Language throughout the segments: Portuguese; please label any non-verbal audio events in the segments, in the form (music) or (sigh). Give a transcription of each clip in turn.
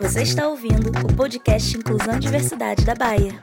Você está ouvindo o podcast Inclusão e Diversidade da Baia.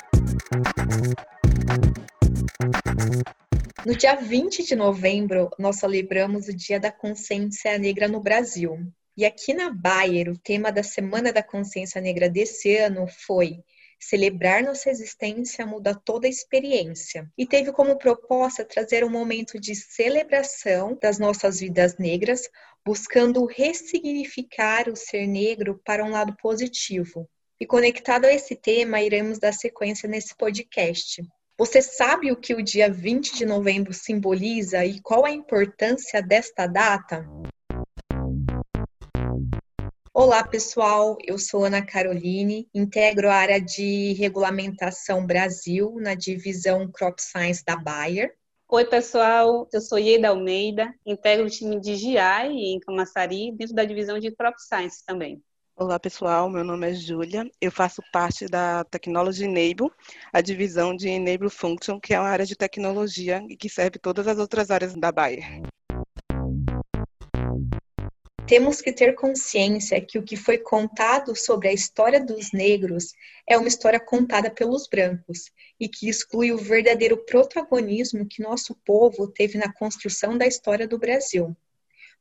No dia 20 de novembro, nós celebramos o Dia da Consciência Negra no Brasil. E aqui na Bayer, o tema da Semana da Consciência Negra desse ano foi Celebrar nossa existência muda toda a experiência. E teve como proposta trazer um momento de celebração das nossas vidas negras, buscando ressignificar o ser negro para um lado positivo. E conectado a esse tema, iremos dar sequência nesse podcast. Você sabe o que o dia 20 de novembro simboliza e qual a importância desta data? Olá, pessoal. Eu sou Ana Caroline, integro a área de regulamentação Brasil na divisão Crop Science da Bayer. Oi, pessoal. Eu sou Ieda Almeida, integro o time de GI em Camaçari, dentro da divisão de Crop Science também. Olá, pessoal. Meu nome é Júlia. Eu faço parte da Technology Enable, a divisão de Enable Function, que é uma área de tecnologia e que serve todas as outras áreas da Bayer. Temos que ter consciência que o que foi contado sobre a história dos negros é uma história contada pelos brancos e que exclui o verdadeiro protagonismo que nosso povo teve na construção da história do Brasil.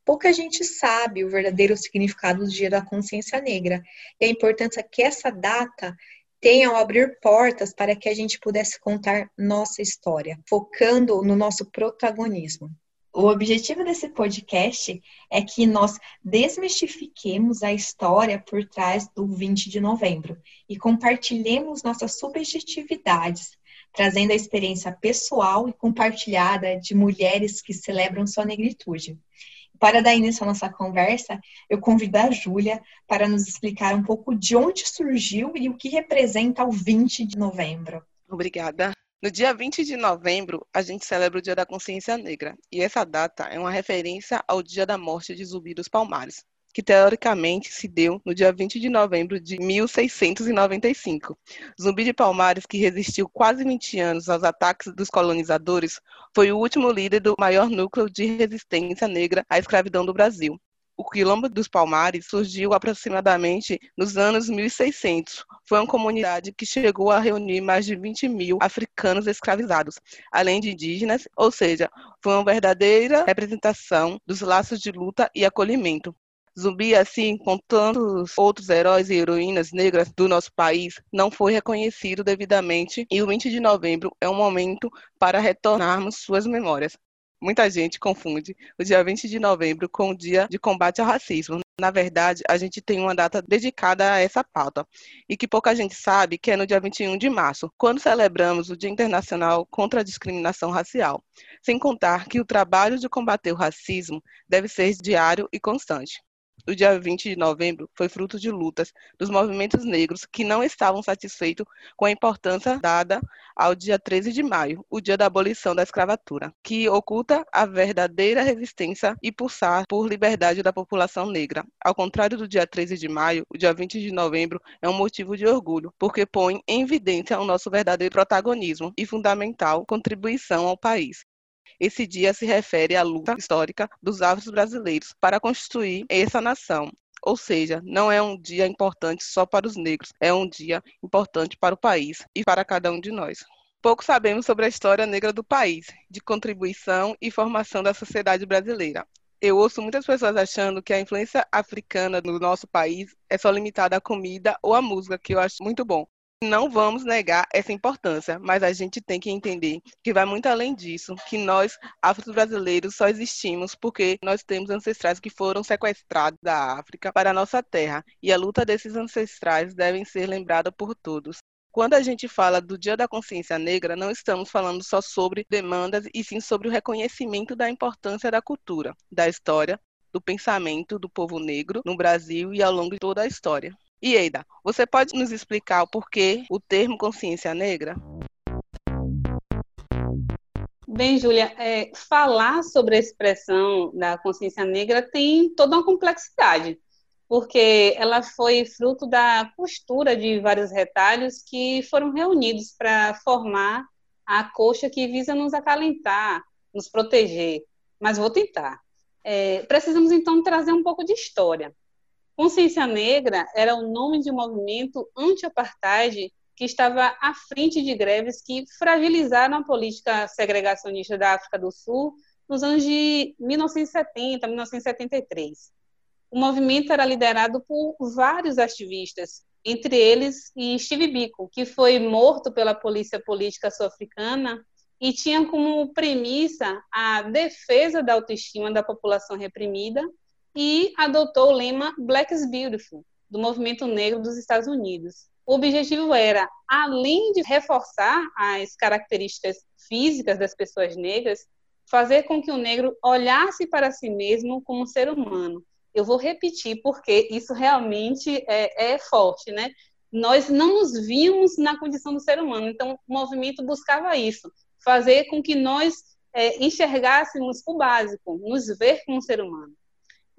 Pouca gente sabe o verdadeiro significado do Dia da Consciência Negra e a importância que essa data tem ao abrir portas para que a gente pudesse contar nossa história, focando no nosso protagonismo. O objetivo desse podcast é que nós desmistifiquemos a história por trás do 20 de novembro e compartilhemos nossas subjetividades, trazendo a experiência pessoal e compartilhada de mulheres que celebram sua negritude. Para dar início à nossa conversa, eu convido a Júlia para nos explicar um pouco de onde surgiu e o que representa o 20 de novembro. Obrigada. No dia 20 de novembro, a gente celebra o Dia da Consciência Negra, e essa data é uma referência ao dia da morte de Zumbi dos Palmares, que teoricamente se deu no dia 20 de novembro de 1695. Zumbi de Palmares, que resistiu quase 20 anos aos ataques dos colonizadores, foi o último líder do maior núcleo de resistência negra à escravidão do Brasil, o Quilombo dos Palmares surgiu aproximadamente nos anos 1600. Foi uma comunidade que chegou a reunir mais de 20 mil africanos escravizados, além de indígenas, ou seja, foi uma verdadeira representação dos laços de luta e acolhimento. Zumbi, assim com tantos outros heróis e heroínas negras do nosso país, não foi reconhecido devidamente e o 20 de novembro é um momento para retornarmos suas memórias. Muita gente confunde o dia 20 de novembro com o dia de combate ao racismo. Na verdade, a gente tem uma data dedicada a essa pauta e que pouca gente sabe que é no dia 21 de março, quando celebramos o Dia Internacional contra a Discriminação Racial. Sem contar que o trabalho de combater o racismo deve ser diário e constante o dia 20 de novembro foi fruto de lutas dos movimentos negros que não estavam satisfeitos com a importância dada ao dia 13 de maio, o dia da abolição da escravatura, que oculta a verdadeira resistência e pulsar por liberdade da população negra. Ao contrário do dia 13 de maio, o dia 20 de novembro é um motivo de orgulho, porque põe em evidência o nosso verdadeiro protagonismo e fundamental contribuição ao país. Esse dia se refere à luta histórica dos afros brasileiros para construir essa nação. Ou seja, não é um dia importante só para os negros, é um dia importante para o país e para cada um de nós. Pouco sabemos sobre a história negra do país, de contribuição e formação da sociedade brasileira. Eu ouço muitas pessoas achando que a influência africana no nosso país é só limitada à comida ou à música, que eu acho muito bom. Não vamos negar essa importância, mas a gente tem que entender que vai muito além disso, que nós, afro-brasileiros, só existimos porque nós temos ancestrais que foram sequestrados da África para a nossa terra, e a luta desses ancestrais deve ser lembrada por todos. Quando a gente fala do Dia da Consciência Negra, não estamos falando só sobre demandas, e sim sobre o reconhecimento da importância da cultura, da história, do pensamento do povo negro no Brasil e ao longo de toda a história. E Eida, você pode nos explicar o porquê o termo consciência negra? Bem, Júlia, é, falar sobre a expressão da consciência negra tem toda uma complexidade, porque ela foi fruto da costura de vários retalhos que foram reunidos para formar a coxa que visa nos acalentar, nos proteger. Mas vou tentar. É, precisamos então trazer um pouco de história. Consciência Negra era o nome de um movimento anti-apartheid que estava à frente de greves que fragilizaram a política segregacionista da África do Sul nos anos de 1970, 1973. O movimento era liderado por vários ativistas, entre eles Steve Biko, que foi morto pela polícia política sul-africana e tinha como premissa a defesa da autoestima da população reprimida e adotou o lema Black is Beautiful, do movimento negro dos Estados Unidos. O objetivo era, além de reforçar as características físicas das pessoas negras, fazer com que o negro olhasse para si mesmo como um ser humano. Eu vou repetir porque isso realmente é, é forte, né? Nós não nos vimos na condição do ser humano, então o movimento buscava isso, fazer com que nós é, enxergássemos o básico, nos ver como um ser humano.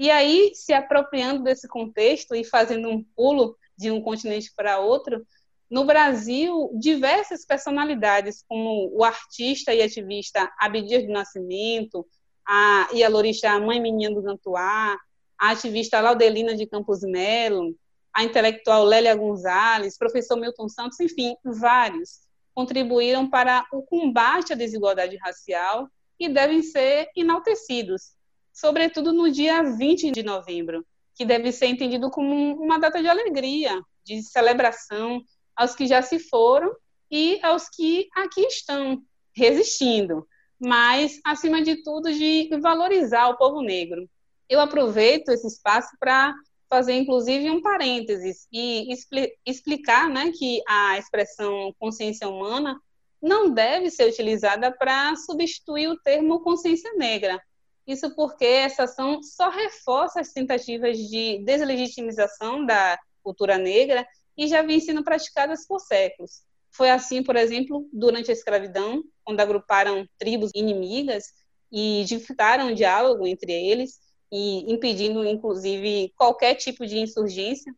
E aí, se apropriando desse contexto e fazendo um pulo de um continente para outro, no Brasil, diversas personalidades, como o artista e ativista Abdias do Nascimento, a Ialorixá Mãe Menina do Gantuá, a ativista Laudelina de Campos Melo, a intelectual Lélia Gonzalez, professor Milton Santos, enfim, vários contribuíram para o combate à desigualdade racial e devem ser enaltecidos, sobretudo no dia 20 de novembro, que deve ser entendido como uma data de alegria, de celebração aos que já se foram e aos que aqui estão resistindo, mas acima de tudo de valorizar o povo negro. Eu aproveito esse espaço para fazer inclusive um parênteses e expli explicar né, que a expressão consciência humana não deve ser utilizada para substituir o termo consciência negra. Isso porque essa ação só reforça as tentativas de deslegitimização da cultura negra e já vem sendo praticadas por séculos. Foi assim, por exemplo, durante a escravidão, quando agruparam tribos inimigas e dificultaram o diálogo entre eles, e impedindo, inclusive, qualquer tipo de insurgência.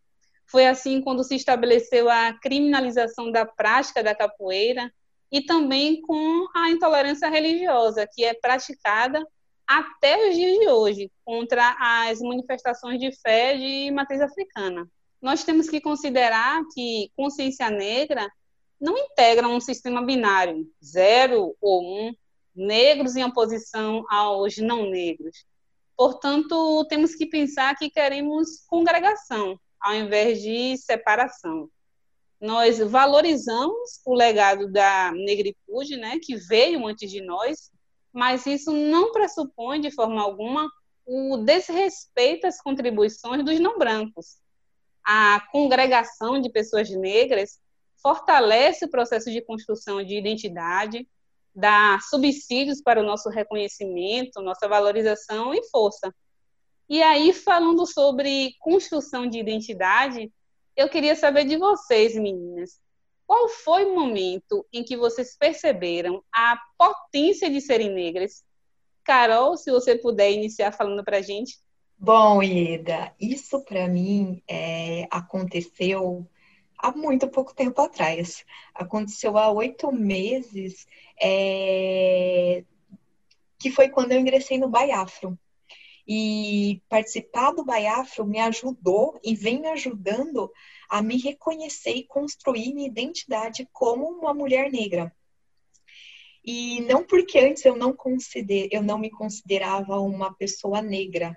Foi assim quando se estabeleceu a criminalização da prática da capoeira e também com a intolerância religiosa, que é praticada até os dias de hoje contra as manifestações de fé de matriz africana. Nós temos que considerar que consciência negra não integra um sistema binário, zero ou um, negros em oposição aos não negros. Portanto, temos que pensar que queremos congregação, ao invés de separação. Nós valorizamos o legado da negritude, né, que veio antes de nós, mas isso não pressupõe de forma alguma o desrespeito às contribuições dos não brancos. A congregação de pessoas negras fortalece o processo de construção de identidade, dá subsídios para o nosso reconhecimento, nossa valorização e força. E aí, falando sobre construção de identidade, eu queria saber de vocês, meninas, qual foi o momento em que vocês perceberam a potência de serem negras? Carol, se você puder iniciar falando para a gente. Bom, Ieda, isso para mim é, aconteceu há muito pouco tempo atrás. Aconteceu há oito meses, é, que foi quando eu ingressei no Baiafro. E participar do Baiafro me ajudou e vem me ajudando a me reconhecer e construir minha identidade como uma mulher negra. E não porque antes eu não, consider, eu não me considerava uma pessoa negra,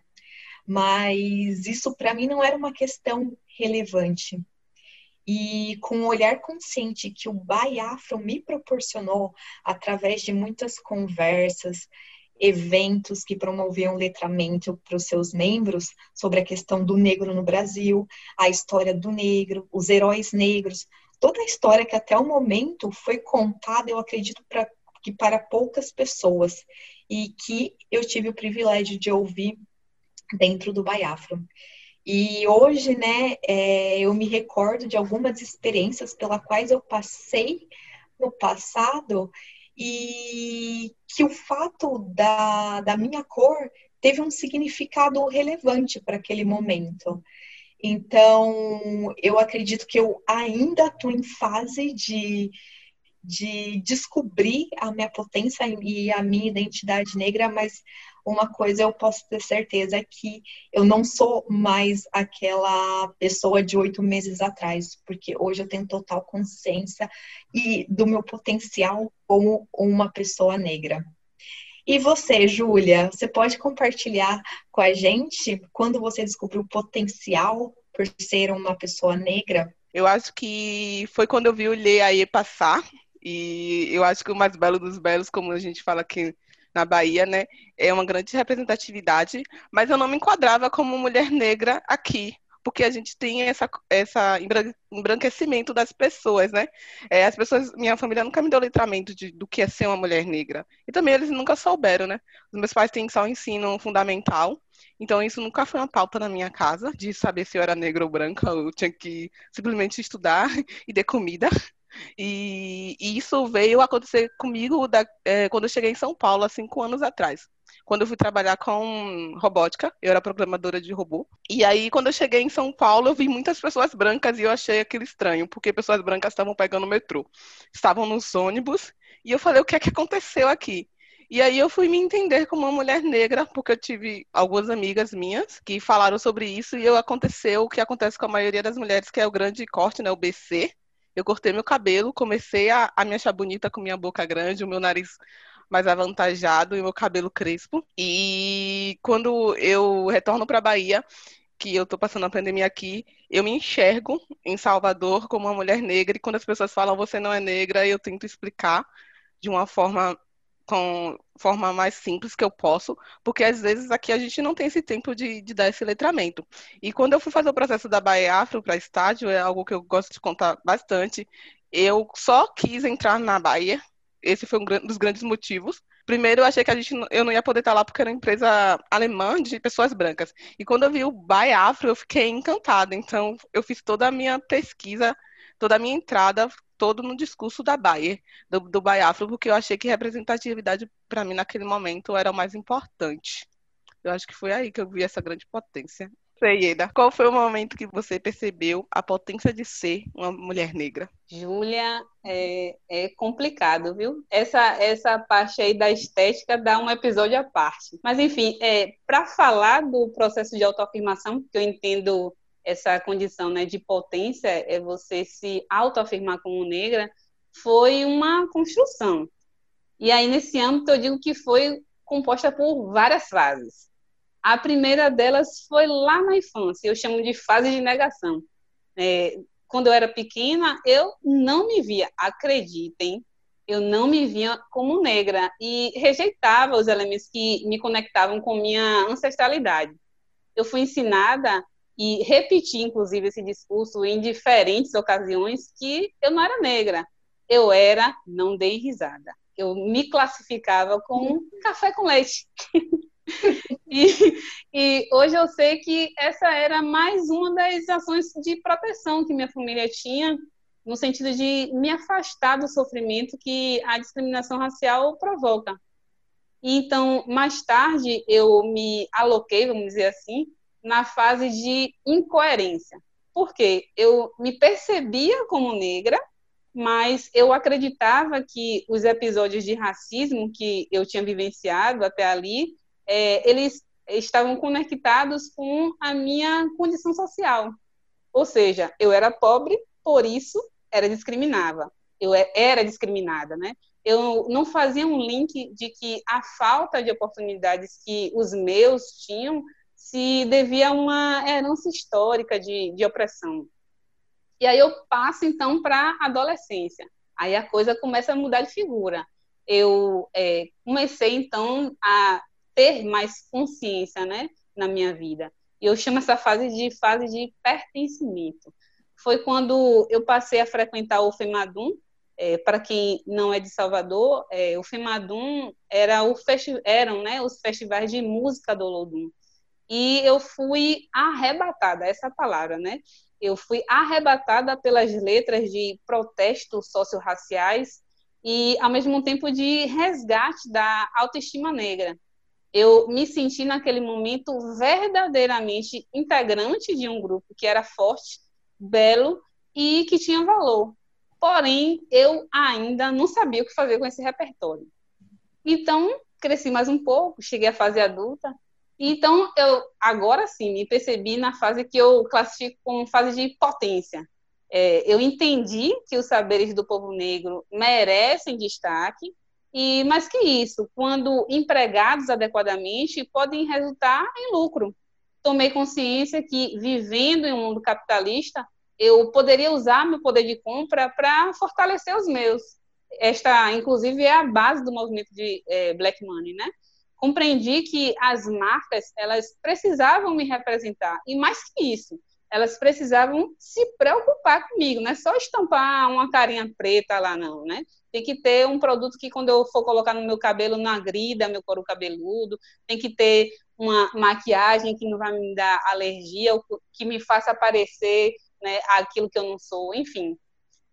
mas isso para mim não era uma questão relevante e com o olhar consciente que o Baiafro me proporcionou através de muitas conversas, eventos que promoviam letramento para os seus membros sobre a questão do negro no Brasil, a história do negro, os heróis negros, toda a história que até o momento foi contada, eu acredito, para que para poucas pessoas e que eu tive o privilégio de ouvir dentro do Baiafro. E hoje, né, é, eu me recordo de algumas experiências pelas quais eu passei no passado e que o fato da, da minha cor teve um significado relevante para aquele momento. Então, eu acredito que eu ainda estou em fase de, de descobrir a minha potência e a minha identidade negra, mas uma coisa eu posso ter certeza que eu não sou mais aquela pessoa de oito meses atrás, porque hoje eu tenho total consciência e do meu potencial como uma pessoa negra. E você, Júlia, você pode compartilhar com a gente quando você descobriu o potencial por ser uma pessoa negra? Eu acho que foi quando eu vi o Lê aí passar, e eu acho que o mais belo dos belos, como a gente fala aqui na Bahia, né, é uma grande representatividade, mas eu não me enquadrava como mulher negra aqui, porque a gente tem essa, essa embranquecimento das pessoas, né? É, as pessoas, minha família nunca me deu letramento de, do que é ser uma mulher negra. E também eles nunca souberam, né? Os meus pais têm só o ensino fundamental, então isso nunca foi uma pauta na minha casa, de saber se eu era negra ou branca, eu tinha que simplesmente estudar (laughs) e ter comida. E, e isso veio acontecer comigo da, é, quando eu cheguei em São Paulo, há cinco anos atrás. Quando eu fui trabalhar com robótica, eu era programadora de robô. E aí, quando eu cheguei em São Paulo, eu vi muitas pessoas brancas e eu achei aquilo estranho, porque pessoas brancas estavam pegando o metrô, estavam nos ônibus, e eu falei: o que é que aconteceu aqui? E aí eu fui me entender como uma mulher negra, porque eu tive algumas amigas minhas que falaram sobre isso e eu aconteceu o que acontece com a maioria das mulheres, que é o grande corte, né, o BC, eu cortei meu cabelo, comecei a, a me achar bonita com minha boca grande, o meu nariz mais avantajado e meu cabelo crespo. E quando eu retorno para Bahia, que eu estou passando a pandemia aqui, eu me enxergo em Salvador como uma mulher negra e quando as pessoas falam você não é negra, eu tento explicar de uma forma com forma mais simples que eu posso, porque às vezes aqui a gente não tem esse tempo de, de dar esse letramento. E quando eu fui fazer o processo da Bahia Afro para estádio, é algo que eu gosto de contar bastante, eu só quis entrar na Bahia, esse foi um dos grandes motivos. Primeiro, eu achei que a gente, eu não ia poder estar lá porque era uma empresa alemã de pessoas brancas. E quando eu vi o Bahia Afro, eu fiquei encantada. Então, eu fiz toda a minha pesquisa, toda a minha entrada todo no discurso da Bayer, do, do Bayer Afro, porque eu achei que representatividade, para mim, naquele momento, era o mais importante. Eu acho que foi aí que eu vi essa grande potência. Sei, Eda, qual foi o momento que você percebeu a potência de ser uma mulher negra? Júlia, é, é, complicado, viu? Essa, essa parte aí da estética dá um episódio à parte. Mas, enfim, é, para falar do processo de autoafirmação, que eu entendo essa condição né, de potência, é você se autoafirmar como negra, foi uma construção. E aí, nesse âmbito, eu digo que foi composta por várias fases. A primeira delas foi lá na infância, eu chamo de fase de negação. É, quando eu era pequena, eu não me via, acreditem, eu não me via como negra e rejeitava os elementos que me conectavam com minha ancestralidade. Eu fui ensinada e repeti, inclusive, esse discurso em diferentes ocasiões que eu não era negra. Eu era, não dei risada. Eu me classificava como café com leite. (laughs) e, e, hoje eu sei que essa era mais uma das ações de proteção que minha família tinha, no sentido de me afastar do sofrimento que a discriminação racial provoca. Então, mais tarde, eu me aloquei, vamos dizer assim, na fase de incoerência. Porque eu me percebia como negra, mas eu acreditava que os episódios de racismo que eu tinha vivenciado até ali, é, eles estavam conectados com a minha condição social. Ou seja, eu era pobre, por isso era discriminava. Eu era discriminada, né? Eu não fazia um link de que a falta de oportunidades que os meus tinham se devia a uma herança histórica de, de opressão. E aí eu passo, então, para a adolescência. Aí a coisa começa a mudar de figura. Eu é, comecei, então, a ter mais consciência né, na minha vida. E eu chamo essa fase de fase de pertencimento. Foi quando eu passei a frequentar o FEMADUM. É, para quem não é de Salvador, é, o FEMADUM era o eram né, os festivais de música do Olodum e eu fui arrebatada, essa palavra, né? Eu fui arrebatada pelas letras de protestos socio-raciais e, ao mesmo tempo, de resgate da autoestima negra. Eu me senti, naquele momento, verdadeiramente integrante de um grupo que era forte, belo e que tinha valor. Porém, eu ainda não sabia o que fazer com esse repertório. Então, cresci mais um pouco, cheguei à fase adulta. Então, eu agora sim me percebi na fase que eu classifico como fase de potência. É, eu entendi que os saberes do povo negro merecem destaque, e mais que isso, quando empregados adequadamente, podem resultar em lucro. Tomei consciência que, vivendo em um mundo capitalista, eu poderia usar meu poder de compra para fortalecer os meus. Esta, inclusive, é a base do movimento de é, Black Money, né? Compreendi que as marcas elas precisavam me representar e mais que isso, elas precisavam se preocupar comigo, não é só estampar uma carinha preta lá não, né? Tem que ter um produto que quando eu for colocar no meu cabelo não agrida meu couro cabeludo, tem que ter uma maquiagem que não vai me dar alergia, que me faça parecer né, aquilo que eu não sou, enfim.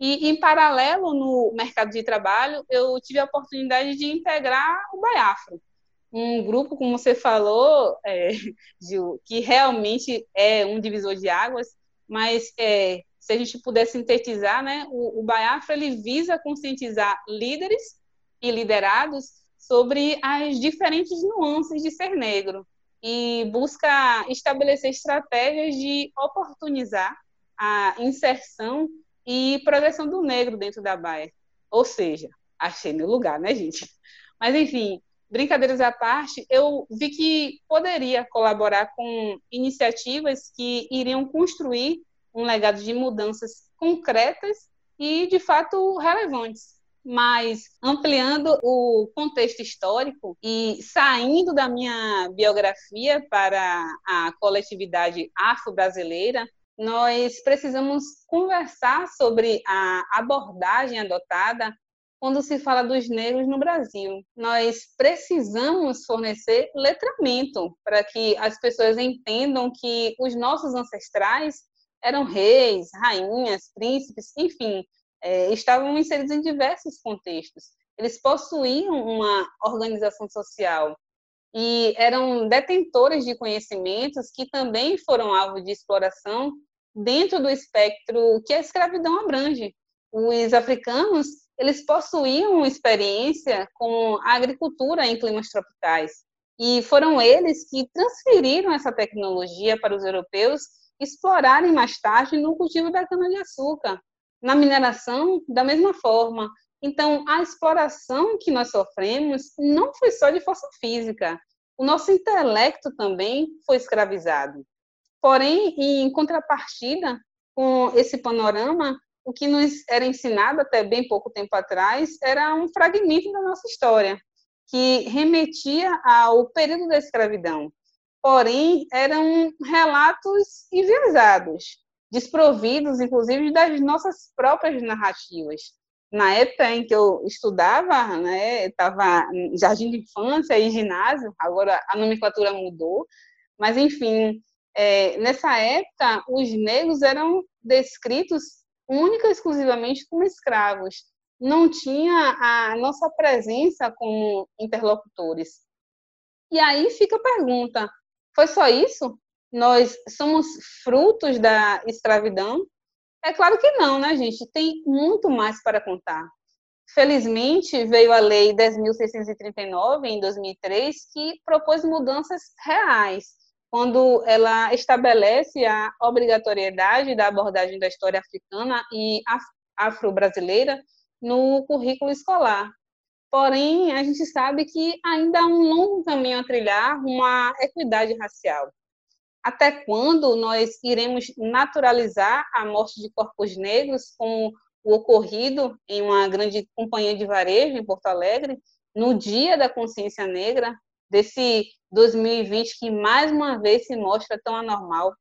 E, em paralelo, no mercado de trabalho, eu tive a oportunidade de integrar o Baiafro, um grupo, como você falou, é, (laughs) Gil, que realmente é um divisor de águas, mas é, se a gente puder sintetizar, né, o, o Baiafra ele visa conscientizar líderes e liderados sobre as diferentes nuances de ser negro e busca estabelecer estratégias de oportunizar a inserção e progressão do negro dentro da Baia. Ou seja, achei meu lugar, né, gente? Mas, enfim, brincadeiras à parte, eu vi que poderia colaborar com iniciativas que iriam construir um legado de mudanças concretas e, de fato, relevantes. Mas ampliando o contexto histórico e saindo da minha biografia para a coletividade afro-brasileira, nós precisamos conversar sobre a abordagem adotada quando se fala dos negros no Brasil. Nós precisamos fornecer letramento para que as pessoas entendam que os nossos ancestrais eram reis, rainhas, príncipes, enfim, é, estavam inseridos em diversos contextos. Eles possuíam uma organização social e eram detentores de conhecimentos que também foram alvo de exploração dentro do espectro que a escravidão abrange. Os africanos, eles possuíam experiência com a agricultura em climas tropicais, e foram eles que transferiram essa tecnologia para os europeus explorarem mais tarde no cultivo da cana-de-açúcar, na mineração, da mesma forma. Então, a exploração que nós sofremos não foi só de força física, o nosso intelecto também foi escravizado. Porém, em contrapartida com esse panorama, o que nos era ensinado até bem pouco tempo atrás era um fragmento da nossa história, que remetia ao período da escravidão. Porém, eram relatos enviesados, desprovidos, inclusive, das nossas próprias narrativas. Na época em que eu estudava, né, estava em jardim de infância e ginásio, agora a nomenclatura mudou, mas, enfim, é, nessa época, os negros eram descritos única e exclusivamente como escravos. Não tinha a nossa presença como interlocutores. E aí fica a pergunta: foi só isso? Nós somos frutos da escravidão? É claro que não, né, gente? Tem muito mais para contar. Felizmente, veio a Lei 10.639, em 2003, que propôs mudanças reais quando ela estabelece a obrigatoriedade da abordagem da história africana e afro-brasileira no currículo escolar. Porém, a gente sabe que ainda há um longo caminho a trilhar uma equidade racial. Até quando nós iremos naturalizar a morte de corpos negros, como o ocorrido em uma grande companhia de varejo em Porto Alegre, no Dia da Consciência Negra, desse 2020 que mais uma vez se mostra tão anormal?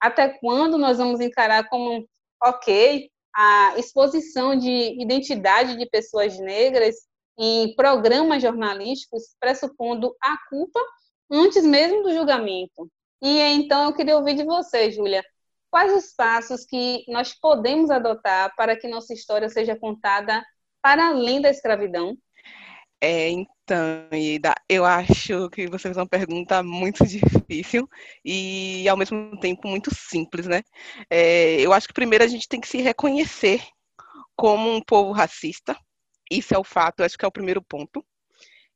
Até quando nós vamos encarar como ok a exposição de identidade de pessoas negras em programas jornalísticos, pressupondo a culpa antes mesmo do julgamento? E então eu queria ouvir de você, Júlia, quais os passos que nós podemos adotar para que nossa história seja contada para além da escravidão? É, então, Ida, eu acho que você fez uma pergunta muito (laughs) difícil e, ao mesmo tempo, muito simples, né? É, eu acho que primeiro a gente tem que se reconhecer como um povo racista. Isso é o fato, eu acho que é o primeiro ponto.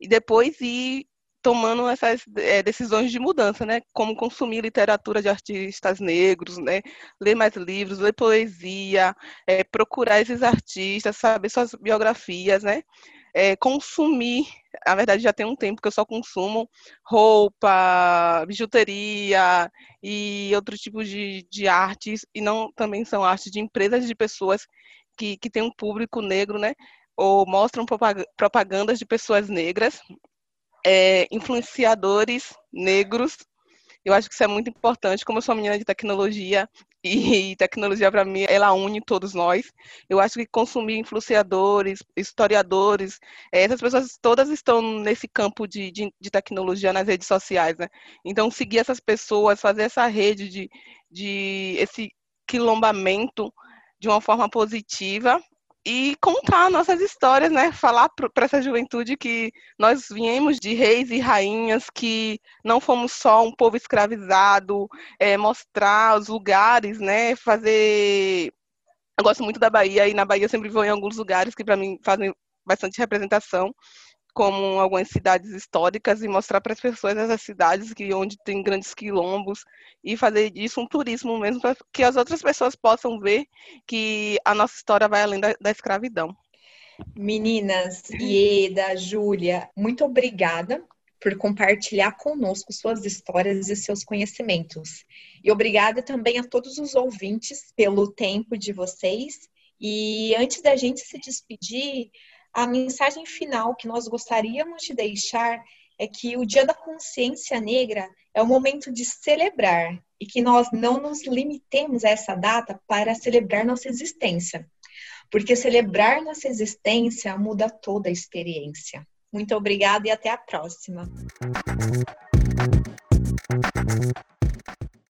e depois ir tomando essas é, decisões de mudança, né? Como consumir literatura de artistas negros, né? Ler mais livros, ler poesia, é, procurar esses artistas, saber suas biografias, né? É, consumir, na verdade já tem um tempo que eu só consumo roupa, bijuteria e outros tipos de, de artes, e não também são artes de empresas de pessoas que, que têm um público negro, né? Ou mostram propagandas de pessoas negras, é, influenciadores negros. Eu acho que isso é muito importante. Como eu sou uma menina de tecnologia, e tecnologia para mim ela une todos nós. Eu acho que consumir influenciadores, historiadores, é, essas pessoas todas estão nesse campo de, de, de, tecnologia nas redes sociais, né? Então seguir essas pessoas, fazer essa rede de, de esse quilombamento de uma forma positiva e contar nossas histórias, né? Falar para essa juventude que nós viemos de reis e rainhas, que não fomos só um povo escravizado, é, mostrar os lugares, né? Fazer. Eu gosto muito da Bahia e na Bahia eu sempre vou em alguns lugares que para mim fazem bastante representação como algumas cidades históricas e mostrar para as pessoas essas cidades que onde tem grandes quilombos e fazer disso um turismo mesmo para que as outras pessoas possam ver que a nossa história vai além da, da escravidão. Meninas, Ieda, Júlia, muito obrigada por compartilhar conosco suas histórias e seus conhecimentos. E obrigada também a todos os ouvintes pelo tempo de vocês. E antes da gente se despedir, a mensagem final que nós gostaríamos de deixar é que o Dia da Consciência Negra é o momento de celebrar e que nós não nos limitemos a essa data para celebrar nossa existência, porque celebrar nossa existência muda toda a experiência. Muito obrigada e até a próxima.